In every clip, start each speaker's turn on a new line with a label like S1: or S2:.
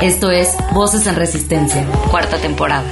S1: Esto es Voces en Resistencia, cuarta temporada.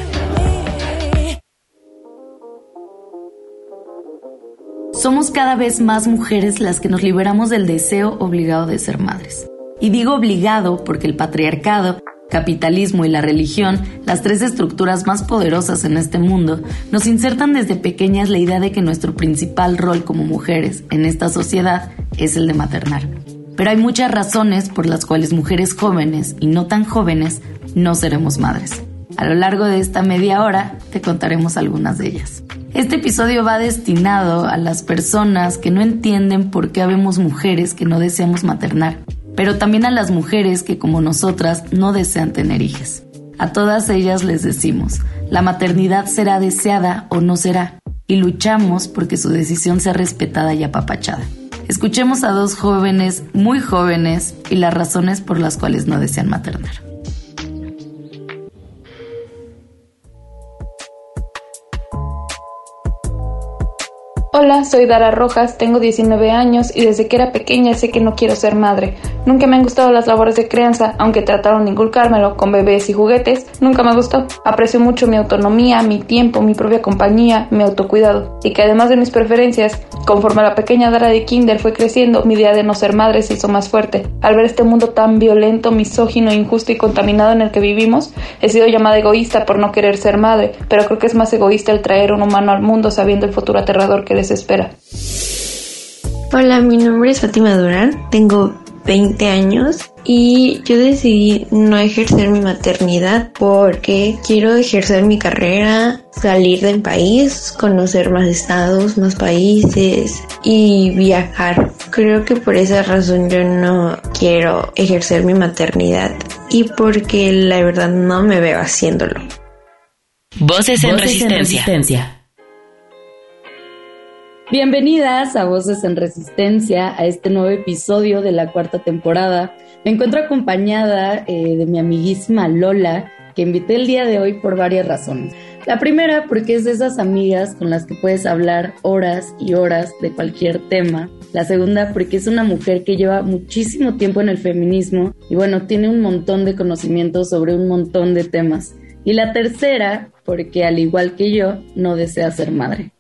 S1: Somos cada vez más mujeres las que nos liberamos del deseo obligado de ser madres. Y digo obligado porque el patriarcado, capitalismo y la religión, las tres estructuras más poderosas en este mundo, nos insertan desde pequeñas la idea de que nuestro principal rol como mujeres en esta sociedad es el de maternar. Pero hay muchas razones por las cuales mujeres jóvenes y no tan jóvenes no seremos madres. A lo largo de esta media hora te contaremos algunas de ellas. Este episodio va destinado a las personas que no entienden por qué habemos mujeres que no deseamos maternar, pero también a las mujeres que como nosotras no desean tener hijas. A todas ellas les decimos, la maternidad será deseada o no será, y luchamos porque su decisión sea respetada y apapachada. Escuchemos a dos jóvenes, muy jóvenes, y las razones por las cuales no desean maternar.
S2: Hola, soy Dara Rojas, tengo 19 años y desde que era pequeña sé que no quiero ser madre. Nunca me han gustado las labores de crianza, aunque trataron de inculcármelo con bebés y juguetes, nunca me gustó. Aprecio mucho mi autonomía, mi tiempo, mi propia compañía, mi autocuidado. Y que además de mis preferencias, conforme la pequeña Dara de Kinder fue creciendo, mi idea de no ser madre se hizo más fuerte. Al ver este mundo tan violento, misógino, injusto y contaminado en el que vivimos, he sido llamada egoísta por no querer ser madre, pero creo que es más egoísta el traer un humano al mundo sabiendo el futuro aterrador que espera.
S3: Hola, mi nombre es Fátima Durán, tengo 20 años y yo decidí no ejercer mi maternidad porque quiero ejercer mi carrera, salir del país, conocer más estados, más países y viajar. Creo que por esa razón yo no quiero ejercer mi maternidad y porque la verdad no me veo haciéndolo.
S4: Voces en, resistencia.
S1: Bienvenidas a Voces en Resistencia, a este nuevo episodio de la cuarta temporada. Me encuentro acompañada eh, de mi amiguísima Lola, que invité el día de hoy por varias razones. La primera, porque es de esas amigas con las que puedes hablar horas y horas de cualquier tema. La segunda, porque es una mujer que lleva muchísimo tiempo en el feminismo y bueno, tiene un montón de conocimientos sobre un montón de temas. Y la tercera, porque al igual que yo, no desea ser madre.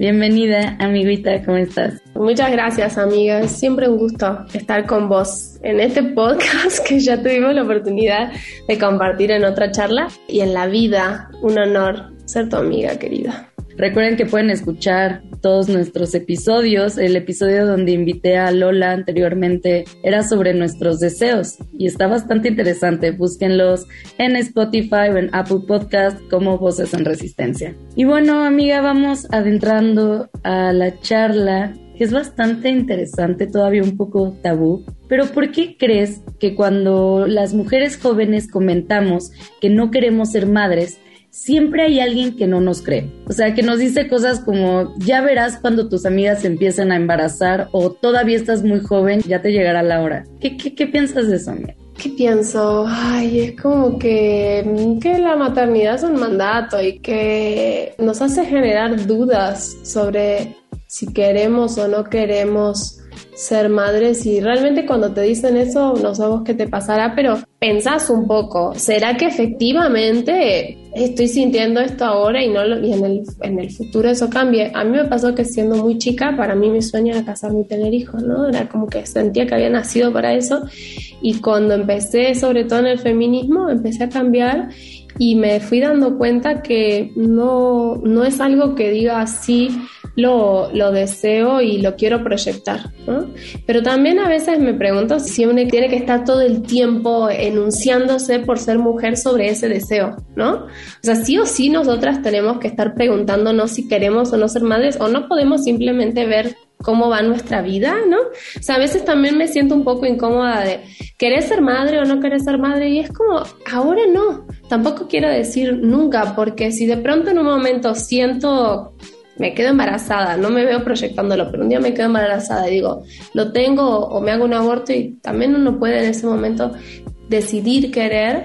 S1: Bienvenida, amiguita, ¿cómo estás?
S5: Muchas gracias, amiga. Siempre un gusto estar con vos en este podcast que ya tuvimos la oportunidad de compartir en otra charla y en la vida. Un honor ser tu amiga, querida.
S1: Recuerden que pueden escuchar todos nuestros episodios. El episodio donde invité a Lola anteriormente era sobre nuestros deseos y está bastante interesante. Búsquenlos en Spotify o en Apple Podcast como Voces en Resistencia. Y bueno, amiga, vamos adentrando a la charla que es bastante interesante, todavía un poco tabú. Pero ¿por qué crees que cuando las mujeres jóvenes comentamos que no queremos ser madres, siempre hay alguien que no nos cree. O sea, que nos dice cosas como, ya verás cuando tus amigas se empiecen a embarazar o todavía estás muy joven, ya te llegará la hora. ¿Qué, piensas de eso, amiga?
S5: ¿Qué pienso? Ay, es como que, que la maternidad es un mandato y que nos hace generar dudas sobre si queremos o no queremos ser madres y realmente cuando te dicen eso no sabemos qué te pasará, pero pensás un poco, ¿será que efectivamente estoy sintiendo esto ahora y, no y en, el, en el futuro eso cambie? A mí me pasó que siendo muy chica, para mí mi sueño era casarme y tener hijos, ¿no? Era como que sentía que había nacido para eso y cuando empecé, sobre todo en el feminismo, empecé a cambiar y me fui dando cuenta que no, no es algo que diga así lo, lo deseo y lo quiero proyectar. Pero también a veces me pregunto si uno tiene que estar todo el tiempo enunciándose por ser mujer sobre ese deseo, ¿no? O sea, sí o sí nosotras tenemos que estar preguntándonos si queremos o no ser madres o no podemos simplemente ver cómo va nuestra vida, ¿no? O sea, a veces también me siento un poco incómoda de querer ser madre o no querer ser madre y es como, ahora no, tampoco quiero decir nunca, porque si de pronto en un momento siento me quedo embarazada, no me veo proyectándolo, pero un día me quedo embarazada y digo, lo tengo o me hago un aborto y también uno puede en ese momento decidir querer.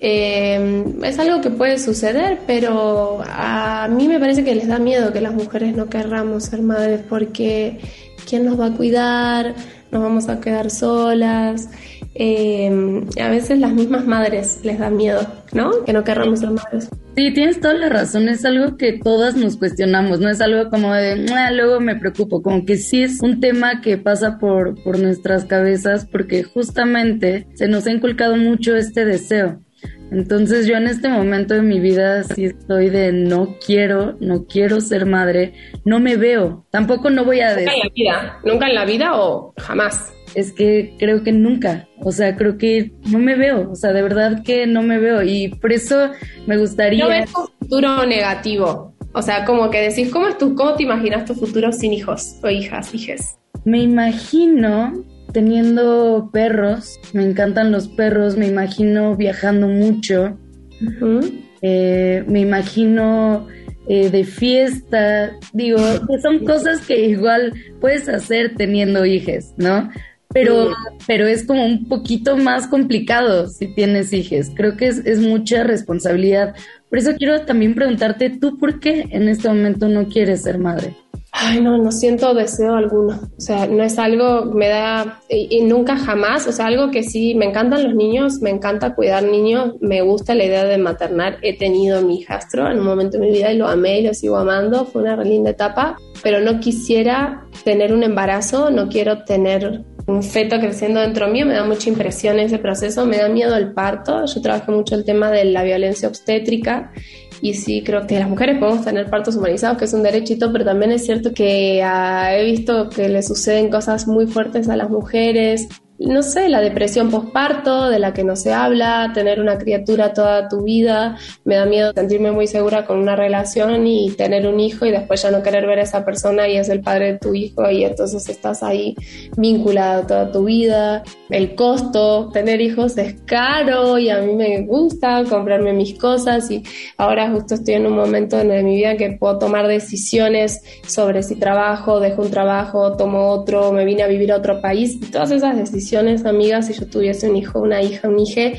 S5: Eh, es algo que puede suceder, pero a mí me parece que les da miedo que las mujeres no querramos ser madres porque ¿quién nos va a cuidar? Nos vamos a quedar solas. Eh, a veces las mismas madres les da miedo, ¿no? Que no querramos ser madres.
S1: Sí, tienes toda la razón, es algo que todas nos cuestionamos, no es algo como de, ah, luego me preocupo, como que sí es un tema que pasa por, por nuestras cabezas porque justamente se nos ha inculcado mucho este deseo. Entonces yo en este momento de mi vida sí estoy de no quiero, no quiero ser madre, no me veo, tampoco no voy a
S5: decir... ¿Nunca en la vida? ¿Nunca en la vida o jamás?
S1: Es que creo que nunca, o sea, creo que no me veo, o sea, de verdad que no me veo y por eso me gustaría...
S5: No ves un futuro negativo, o sea, como que decís, ¿cómo, es tu, ¿cómo te imaginas tu futuro sin hijos o hijas, hijes?
S1: Me imagino teniendo perros, me encantan los perros, me imagino viajando mucho, eh, me imagino eh, de fiesta, digo, que son cosas que igual puedes hacer teniendo hijos, ¿no? Pero, pero es como un poquito más complicado si tienes hijos. Creo que es, es, mucha responsabilidad. Por eso quiero también preguntarte, ¿tú por qué en este momento no quieres ser madre?
S5: Ay, no, no siento deseo alguno. O sea, no es algo, me da, y, nunca jamás, o sea, algo que sí, me encantan los niños, me encanta cuidar niños, me gusta la idea de maternar. He tenido mi hijastro en un momento de mi vida y lo amé y lo sigo amando, fue una linda etapa, pero no quisiera tener un embarazo, no quiero tener un feto creciendo dentro mío, me da mucha impresión ese proceso, me da miedo el parto. Yo trabajo mucho el tema de la violencia obstétrica y sí creo que las mujeres podemos tener partos humanizados, que es un derechito, pero también es cierto que ah, he visto que le suceden cosas muy fuertes a las mujeres no sé, la depresión postparto de la que no se habla, tener una criatura toda tu vida, me da miedo sentirme muy segura con una relación y tener un hijo y después ya no querer ver a esa persona y es el padre de tu hijo y entonces estás ahí vinculado toda tu vida. El costo, tener hijos es caro y a mí me gusta comprarme mis cosas y ahora justo estoy en un momento en mi vida que puedo tomar decisiones sobre si trabajo, dejo un trabajo, tomo otro, me vine a vivir a otro país todas esas decisiones amigas, si yo tuviese un hijo, una hija, un hijo,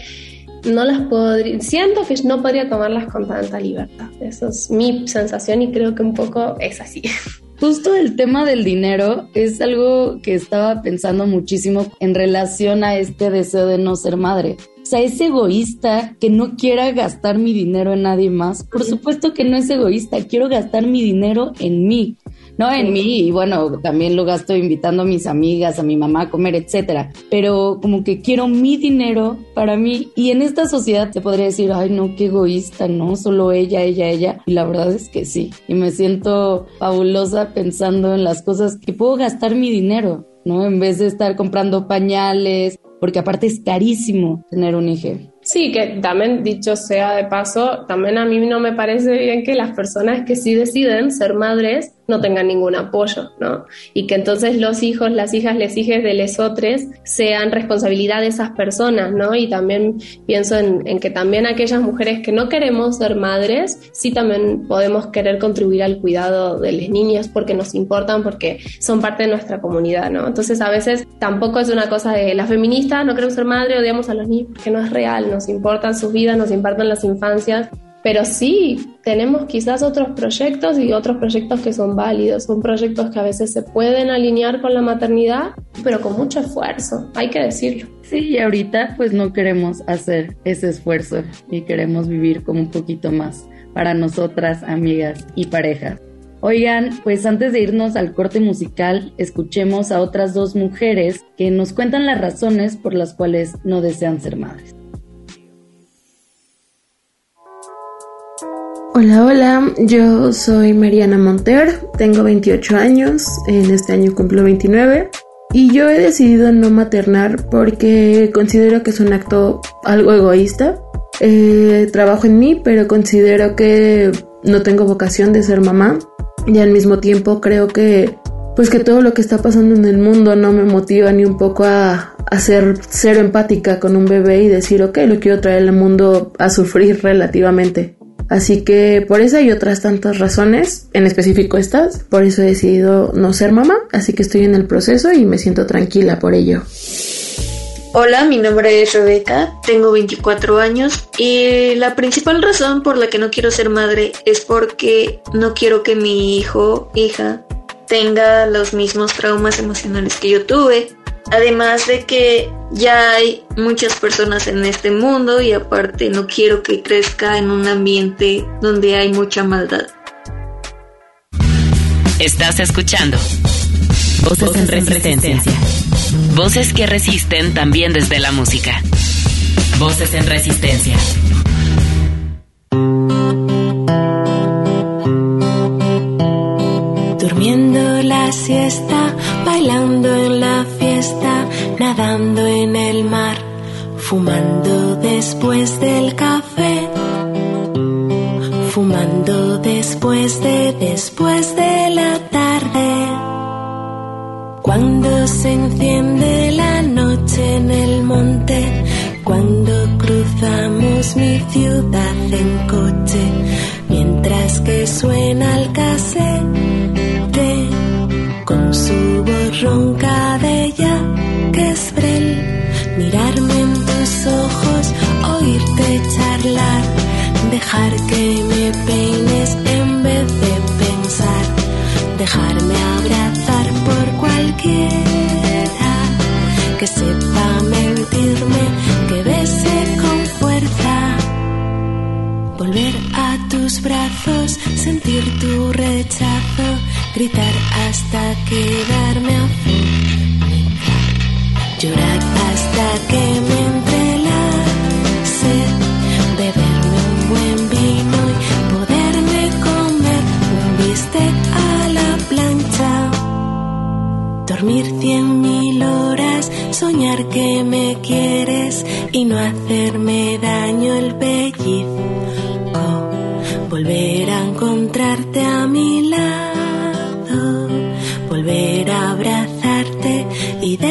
S5: no las podría, siento que no podría tomarlas con tanta libertad. Eso es mi sensación y creo que un poco es así.
S1: Justo el tema del dinero es algo que estaba pensando muchísimo en relación a este deseo de no ser madre. O sea, es egoísta que no quiera gastar mi dinero en nadie más. Por supuesto que no es egoísta, quiero gastar mi dinero en mí no en mí, y bueno, también lo gasto invitando a mis amigas, a mi mamá a comer, etcétera. Pero como que quiero mi dinero para mí. Y en esta sociedad se podría decir, ay, no, qué egoísta, ¿no? Solo ella, ella, ella. Y la verdad es que sí. Y me siento fabulosa pensando en las cosas que puedo gastar mi dinero, ¿no? En vez de estar comprando pañales, porque aparte es carísimo tener un hijo.
S5: Sí, que también dicho sea de paso, también a mí no me parece bien que las personas que sí deciden ser madres no tengan ningún apoyo, ¿no? Y que entonces los hijos, las hijas, les hijes de lesotres sean responsabilidad de esas personas, ¿no? Y también pienso en, que también aquellas mujeres que no queremos ser madres, sí también podemos querer contribuir al cuidado de las niñas porque nos importan, porque son parte de nuestra comunidad, ¿no? Entonces a veces tampoco es una cosa de la feminista, no queremos ser madre, odiamos a los niños, porque no es real, nos importan sus vidas, nos importan las infancias pero sí, tenemos quizás otros proyectos y otros proyectos que son válidos. Son proyectos que a veces se pueden alinear con la maternidad, pero con mucho esfuerzo, hay que decirlo.
S1: Sí, y ahorita pues no queremos hacer ese esfuerzo y queremos vivir como un poquito más para nosotras, amigas y parejas. Oigan, pues antes de irnos al corte musical, escuchemos a otras dos mujeres que nos cuentan las razones por las cuales no desean ser madres.
S6: Hola, hola, yo soy Mariana Monter, tengo 28 años, en este año cumplo 29 y yo he decidido no maternar porque considero que es un acto algo egoísta. Eh, trabajo en mí, pero considero que no tengo vocación de ser mamá y al mismo tiempo creo que pues que todo lo que está pasando en el mundo no me motiva ni un poco a, a ser empática con un bebé y decir, ok, lo quiero traer al mundo a sufrir relativamente. Así que por esa y otras tantas razones, en específico estas, por eso he decidido no ser mamá, así que estoy en el proceso y me siento tranquila por ello.
S7: Hola, mi nombre es Rebeca, tengo 24 años y la principal razón por la que no quiero ser madre es porque no quiero que mi hijo, hija, tenga los mismos traumas emocionales que yo tuve. Además de que ya hay muchas personas en este mundo y aparte no quiero que crezca en un ambiente donde hay mucha maldad.
S4: Estás escuchando Voces, en resistencia. Voces que resisten también desde la música. Voces en resistencia.
S8: Nadando en el mar, fumando después del café, fumando después de después de la tarde. Cuando se enciende la noche en el monte, cuando cruzamos mi ciudad en coche, mientras que suena el casete con su voz ronca de mirarme en tus ojos, oírte charlar, dejar que me peines en vez de pensar, dejarme abrazar por cualquiera que sepa mentirme, que bese con fuerza. Volver a tus brazos, sentir tu rechazo, gritar hasta quedarme a llorar hasta que me entrelace, beberme un buen vino y poderme comer un bistec a la plancha. Dormir cien mil horas, soñar que me quieres y no hacerme daño el pellizco, volver a encontrarte a mi lado,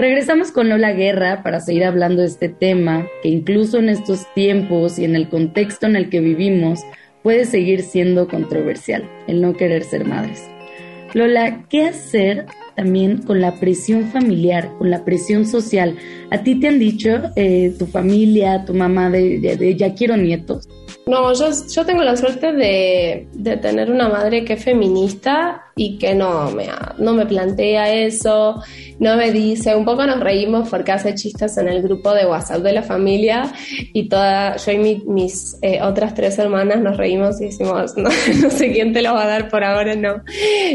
S1: Regresamos con Lola Guerra para seguir hablando de este tema que incluso en estos tiempos y en el contexto en el que vivimos puede seguir siendo controversial, el no querer ser madres. Lola, ¿qué hacer también con la presión familiar, con la presión social? ¿A ti te han dicho eh, tu familia, tu mamá de, ya quiero nietos?
S5: No, yo, yo tengo la suerte de, de, tener una madre que es feminista y que no me, no me plantea eso, no me dice, un poco nos reímos porque hace chistes en el grupo de WhatsApp de la familia y toda, yo y mis eh, otras tres hermanas nos reímos y decimos, no, no, sé quién te lo va a dar por ahora, no,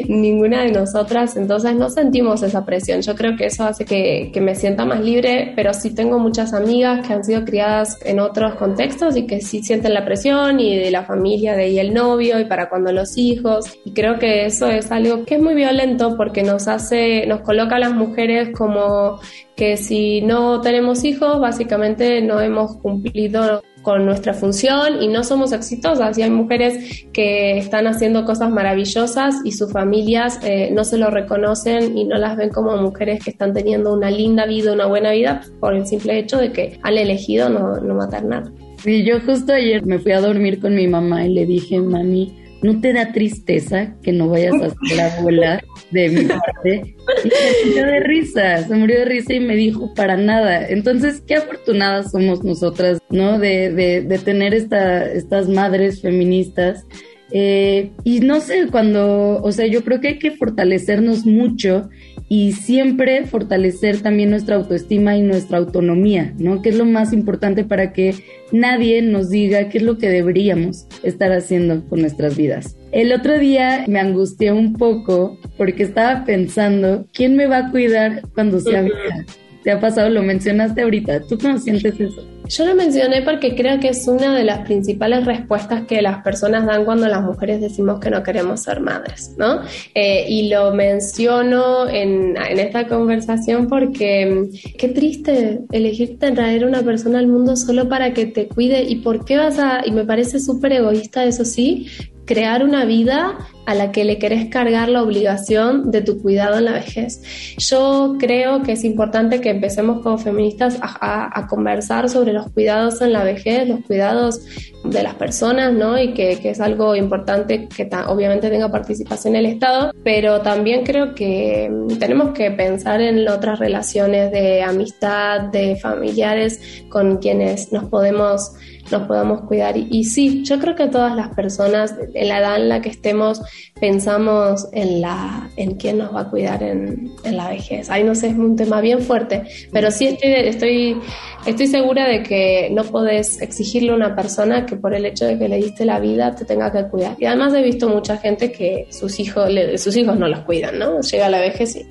S5: ninguna de nosotras, entonces no sentimos esa presión, yo creo que eso hace que, que me sienta más libre, pero sí tengo muchas amigas que han sido criadas en otros contextos y que sí sienten la presión y de la familia, de ahí el novio y para cuando los hijos, y creo que eso es algo que es muy violento porque nos hace, nos coloca a las mujeres como que si no tenemos hijos, básicamente no hemos cumplido con nuestra función y no somos exitosas. Y hay mujeres que están haciendo cosas maravillosas y sus familias eh, no se lo reconocen y no las ven como mujeres que están teniendo una linda vida, una buena vida, por el simple hecho de que han elegido no, no maternar.
S1: Y yo justo ayer me fui a dormir con mi mamá y le dije, mami, ¿no te da tristeza que no vayas a ser la abuela de mi parte? Y se murió de risa, se murió de risa y me dijo, para nada. Entonces, qué afortunadas somos nosotras, ¿no? De, de, tener esta, estas madres feministas. Eh, y no sé, cuando, o sea, yo creo que hay que fortalecernos mucho y siempre fortalecer también nuestra autoestima y nuestra autonomía, ¿no? Que es lo más importante para que nadie nos diga qué es lo que deberíamos estar haciendo con nuestras vidas. El otro día me angustié un poco porque estaba pensando, ¿quién me va a cuidar cuando sea vieja? ¿Te ha pasado? Lo mencionaste ahorita. ¿Tú cómo sientes eso?
S5: Yo lo mencioné porque creo que es una de las principales respuestas que las personas dan cuando las mujeres decimos que no queremos ser madres, ¿no? Eh, y lo menciono en, en, esta conversación porque mm, qué triste elegir traer una persona al mundo solo para que te cuide y por qué vas a, y me parece súper egoísta eso sí, crear una vida a la que le querés cargar la obligación de tu cuidado en la vejez. Yo creo que es importante que empecemos como feministas a, conversar sobre los cuidados en la vejez, los cuidados de las personas, ¿no? Y que, es algo importante que obviamente tenga participación el Estado, pero también creo que mm, tenemos que pensar en otras relaciones de amistad, de familiares con quienes nos podemos nos podamos cuidar. Y, sí, yo creo que todas las personas, en la edad en la que estemos, pensamos en, la, en quién nos va a cuidar en, en la vejez. Ahí no sé, es un tema bien fuerte, pero sí estoy, estoy, estoy segura de que no podés exigirle a una persona que por el hecho de que le diste la vida te tenga que cuidar. Y además he visto mucha gente que sus hijos, sus hijos no los cuidan, ¿no? Llega la vejez y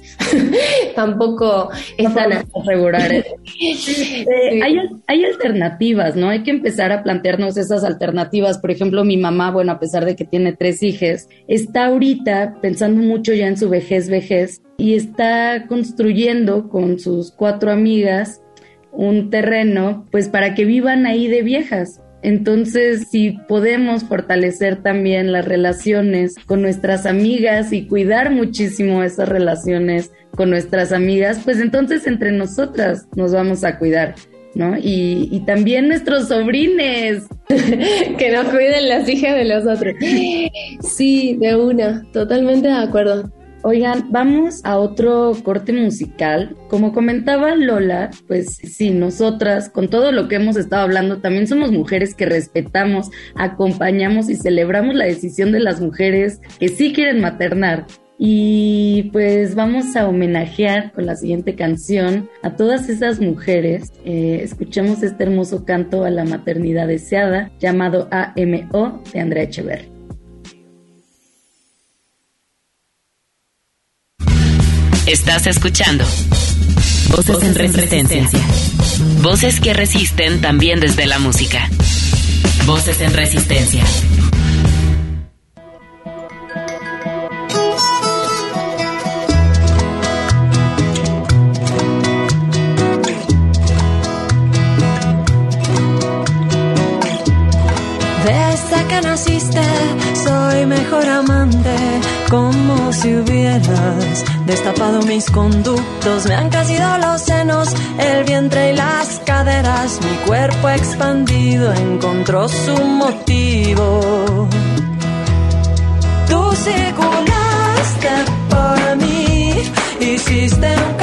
S5: tampoco están a
S1: asegurar. Eh, hay, hay alternativas, ¿no? Hay que empezar a plantearnos esas alternativas. Por ejemplo, mi mamá, bueno, a pesar de que tiene tres hijas, está ahorita pensando mucho ya en su vejez, vejez, y está construyendo con sus cuatro amigas un terreno, pues para que vivan ahí de viejas. Entonces, si podemos fortalecer también las relaciones con nuestras amigas y cuidar muchísimo esas relaciones con nuestras amigas, pues entonces entre nosotras nos vamos a cuidar. ¿No? Y, y también nuestros sobrines.
S5: que nos cuiden las hijas de los otros. Sí, de una, totalmente de acuerdo.
S1: Oigan, vamos a otro corte musical. Como comentaba Lola, pues sí, nosotras, con todo lo que hemos estado hablando, también somos mujeres que respetamos, acompañamos y celebramos la decisión de las mujeres que sí quieren maternar. Y pues vamos a homenajear con la siguiente canción a todas esas mujeres. Eh, escuchemos este hermoso canto a la maternidad deseada llamado AMO de Andrea Echeverri.
S4: Estás escuchando Voces, en resistencia. Voces que resisten también desde la música. Voces en resistencia.
S9: Soy mejor amante, como si hubieras destapado mis conductos. Me han crecido los senos, el vientre y las caderas. Mi cuerpo expandido encontró su motivo. Tú circulaste por mí, hiciste un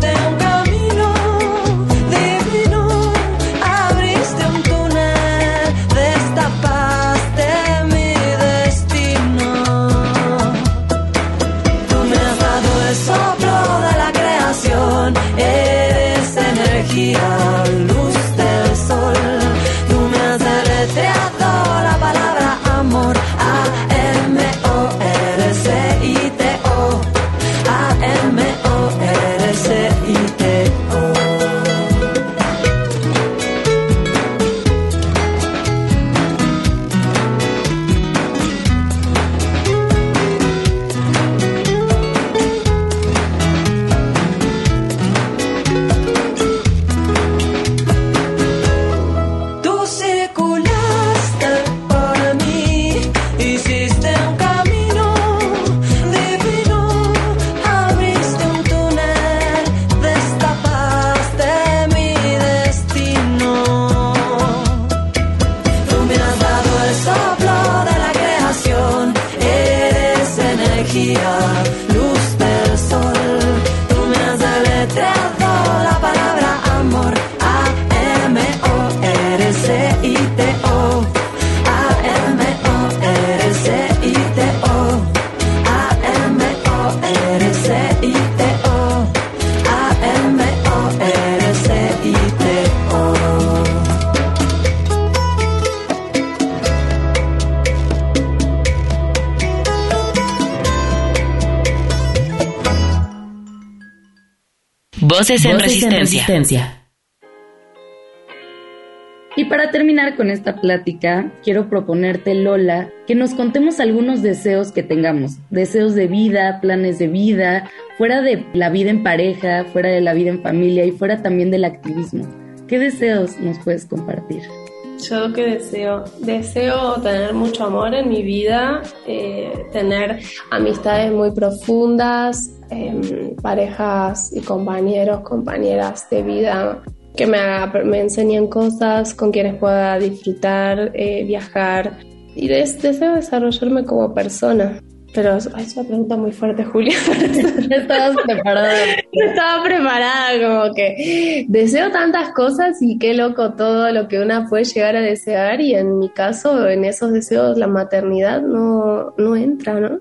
S9: down.
S4: Voces en, resistencia.
S1: Y para terminar con esta plática, quiero proponerte, Lola, que nos contemos algunos deseos que tengamos, deseos de vida, planes de vida, fuera de la vida en pareja, fuera de la vida en familia y fuera también del activismo. ¿Qué deseos nos puedes compartir?
S5: Yo que deseo, deseo tener mucho amor en mi vida, eh, tener amistades muy profundas, em, parejas y compañeros, compañeras de vida que me, me enseñen cosas con quienes pueda disfrutar, eh, viajar y deseo desarrollarme como persona. Pero es una pregunta muy fuerte, Julia.
S1: Estabas preparada.
S5: Estaba preparada, como que deseo tantas cosas y qué loco todo lo que una puede llegar a desear. Y en mi caso, en esos deseos, la maternidad no, no entra, ¿no?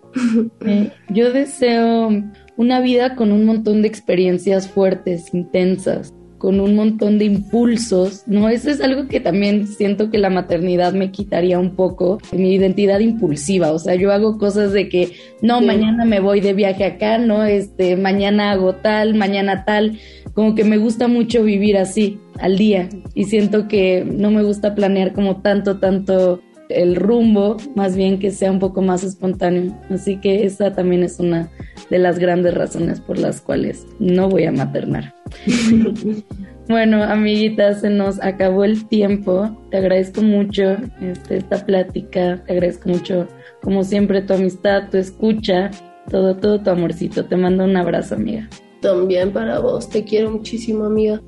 S1: yo deseo una vida con un montón de experiencias fuertes, intensas con un montón de impulsos, ¿no? Eso es algo que también siento que la maternidad me quitaría un poco, mi identidad impulsiva, o sea, yo hago cosas de que, no, mañana me voy de viaje acá, ¿no? Este, mañana hago tal, mañana tal, como que me gusta mucho vivir así, al día, y siento que no me gusta planear como tanto, tanto el rumbo, más bien que sea un poco más espontáneo. Así que esa también es una de las grandes razones por las cuales no voy a maternar. bueno, amiguitas, se nos acabó el tiempo. Te agradezco mucho este, esta plática. Te agradezco mucho, como siempre, tu amistad, tu escucha, todo, todo tu amorcito. Te mando un abrazo, amiga.
S5: También para vos. Te quiero muchísimo, amiga.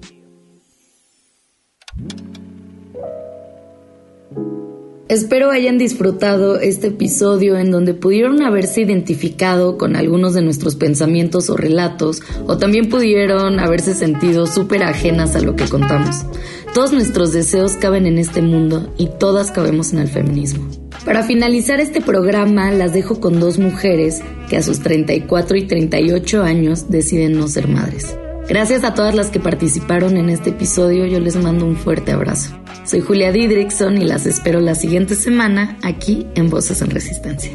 S1: Espero hayan disfrutado este episodio en donde pudieron haberse identificado con algunos de nuestros pensamientos o relatos o también pudieron haberse sentido súper ajenas a lo que contamos. Todos nuestros deseos caben en este mundo y todas cabemos en el feminismo. Para finalizar este programa las dejo con dos mujeres que a sus 34 y 38 años deciden no ser madres. Gracias a todas las que participaron en este episodio, yo les mando un fuerte abrazo. Soy Julia Didrickson y las espero la siguiente semana aquí en Voces en Resistencia.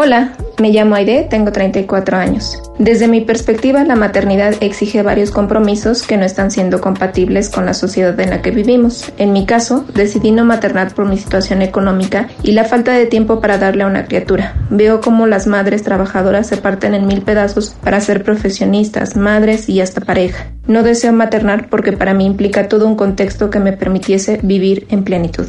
S2: Hola, me llamo Aide, tengo 34 años. Desde mi perspectiva, la maternidad exige varios compromisos que no están siendo compatibles con la sociedad en la que vivimos. En mi caso, decidí no maternar por mi situación económica y la falta de tiempo para darle a una criatura. Veo cómo las madres trabajadoras se parten en mil pedazos para ser profesionistas, madres y hasta pareja. No deseo maternar porque para mí implica todo un contexto que me permitiese vivir en plenitud.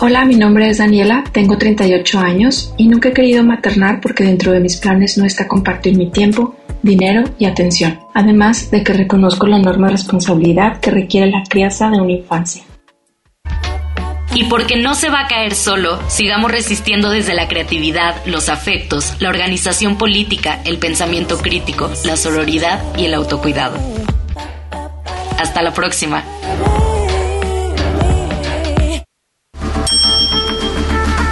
S10: Hola, mi nombre es Daniela, tengo 38 años y nunca he querido maternar porque dentro de mis planes no está compartir mi tiempo, dinero y atención, además de que reconozco la enorme responsabilidad que requiere la crianza de una infancia.
S4: Y porque no se va a caer solo, sigamos resistiendo desde la creatividad, los afectos, la organización política, el pensamiento crítico, la sororidad y el autocuidado. Hasta la próxima.